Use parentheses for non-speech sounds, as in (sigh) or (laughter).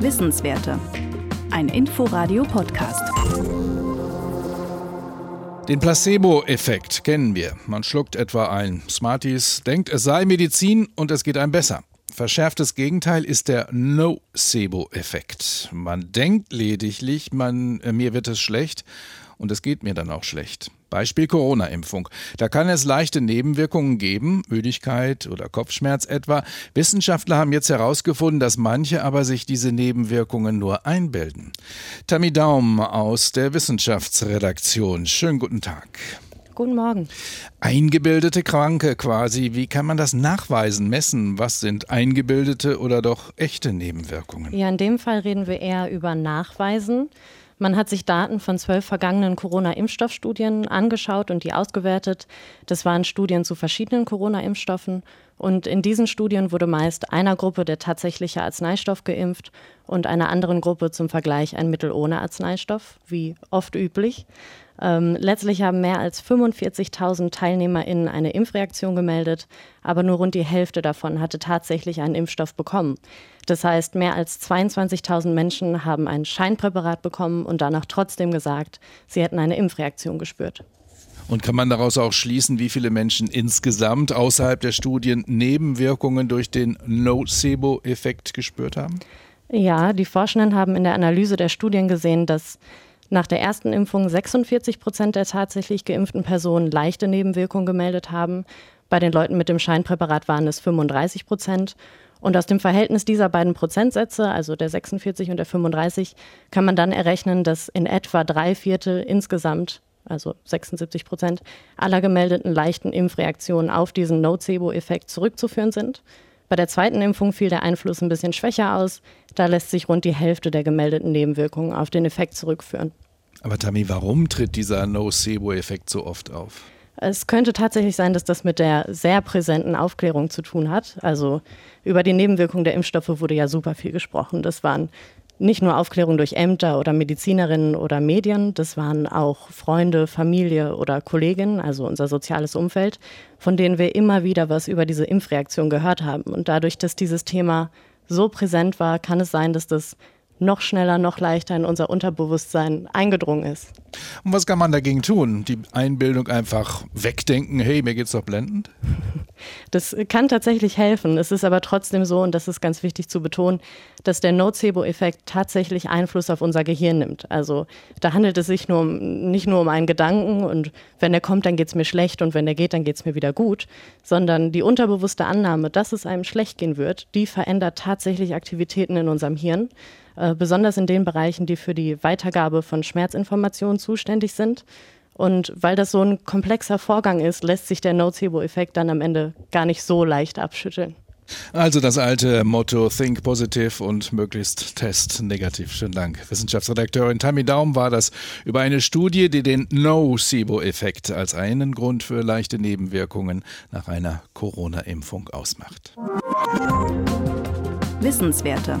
Wissenswerte. Ein Inforadio-Podcast. Den Placebo-Effekt kennen wir. Man schluckt etwa ein Smarties, denkt, es sei Medizin und es geht einem besser. Verschärftes Gegenteil ist der Nocebo-Effekt. Man denkt lediglich, man, äh, mir wird es schlecht und es geht mir dann auch schlecht. Beispiel Corona-Impfung. Da kann es leichte Nebenwirkungen geben, Müdigkeit oder Kopfschmerz etwa. Wissenschaftler haben jetzt herausgefunden, dass manche aber sich diese Nebenwirkungen nur einbilden. Tammy Daum aus der Wissenschaftsredaktion. Schönen guten Tag. Guten Morgen. Eingebildete Kranke quasi. Wie kann man das nachweisen, messen? Was sind eingebildete oder doch echte Nebenwirkungen? Ja, in dem Fall reden wir eher über Nachweisen. Man hat sich Daten von zwölf vergangenen Corona-Impfstoffstudien angeschaut und die ausgewertet. Das waren Studien zu verschiedenen Corona-Impfstoffen. Und in diesen Studien wurde meist einer Gruppe der tatsächliche Arzneistoff geimpft und einer anderen Gruppe zum Vergleich ein Mittel ohne Arzneistoff, wie oft üblich. Ähm, letztlich haben mehr als 45.000 TeilnehmerInnen eine Impfreaktion gemeldet, aber nur rund die Hälfte davon hatte tatsächlich einen Impfstoff bekommen. Das heißt, mehr als 22.000 Menschen haben ein Scheinpräparat bekommen und danach trotzdem gesagt, sie hätten eine Impfreaktion gespürt. Und kann man daraus auch schließen, wie viele Menschen insgesamt außerhalb der Studien Nebenwirkungen durch den Nocebo-Effekt gespürt haben? Ja, die Forschenden haben in der Analyse der Studien gesehen, dass nach der ersten Impfung 46 Prozent der tatsächlich geimpften Personen leichte Nebenwirkungen gemeldet haben. Bei den Leuten mit dem Scheinpräparat waren es 35 Prozent. Und aus dem Verhältnis dieser beiden Prozentsätze, also der 46 und der 35, kann man dann errechnen, dass in etwa drei Viertel insgesamt, also 76 Prozent, aller gemeldeten leichten Impfreaktionen auf diesen Nocebo-Effekt zurückzuführen sind. Bei der zweiten Impfung fiel der Einfluss ein bisschen schwächer aus. Da lässt sich rund die Hälfte der gemeldeten Nebenwirkungen auf den Effekt zurückführen. Aber Tami, warum tritt dieser Nocebo-Effekt so oft auf? Es könnte tatsächlich sein, dass das mit der sehr präsenten Aufklärung zu tun hat. Also über die Nebenwirkungen der Impfstoffe wurde ja super viel gesprochen. Das waren nicht nur Aufklärung durch Ämter oder Medizinerinnen oder Medien, das waren auch Freunde, Familie oder Kolleginnen, also unser soziales Umfeld, von denen wir immer wieder was über diese Impfreaktion gehört haben. Und dadurch, dass dieses Thema so präsent war, kann es sein, dass das noch schneller, noch leichter in unser Unterbewusstsein eingedrungen ist. Und was kann man dagegen tun? Die Einbildung einfach wegdenken, hey, mir geht's doch blendend? (laughs) Das kann tatsächlich helfen. Es ist aber trotzdem so, und das ist ganz wichtig zu betonen, dass der Nocebo-Effekt tatsächlich Einfluss auf unser Gehirn nimmt. Also da handelt es sich nur um, nicht nur um einen Gedanken und wenn der kommt, dann geht's mir schlecht und wenn der geht, dann geht's mir wieder gut, sondern die unterbewusste Annahme, dass es einem schlecht gehen wird, die verändert tatsächlich Aktivitäten in unserem Hirn. Äh, besonders in den Bereichen, die für die Weitergabe von Schmerzinformationen zuständig sind. Und weil das so ein komplexer Vorgang ist, lässt sich der Nocebo-Effekt dann am Ende gar nicht so leicht abschütteln. Also das alte Motto Think Positive und möglichst Test negativ. Schönen Dank. Wissenschaftsredakteurin Tammy Daum war das über eine Studie, die den Nocebo-Effekt als einen Grund für leichte Nebenwirkungen nach einer Corona-Impfung ausmacht. Wissenswerte.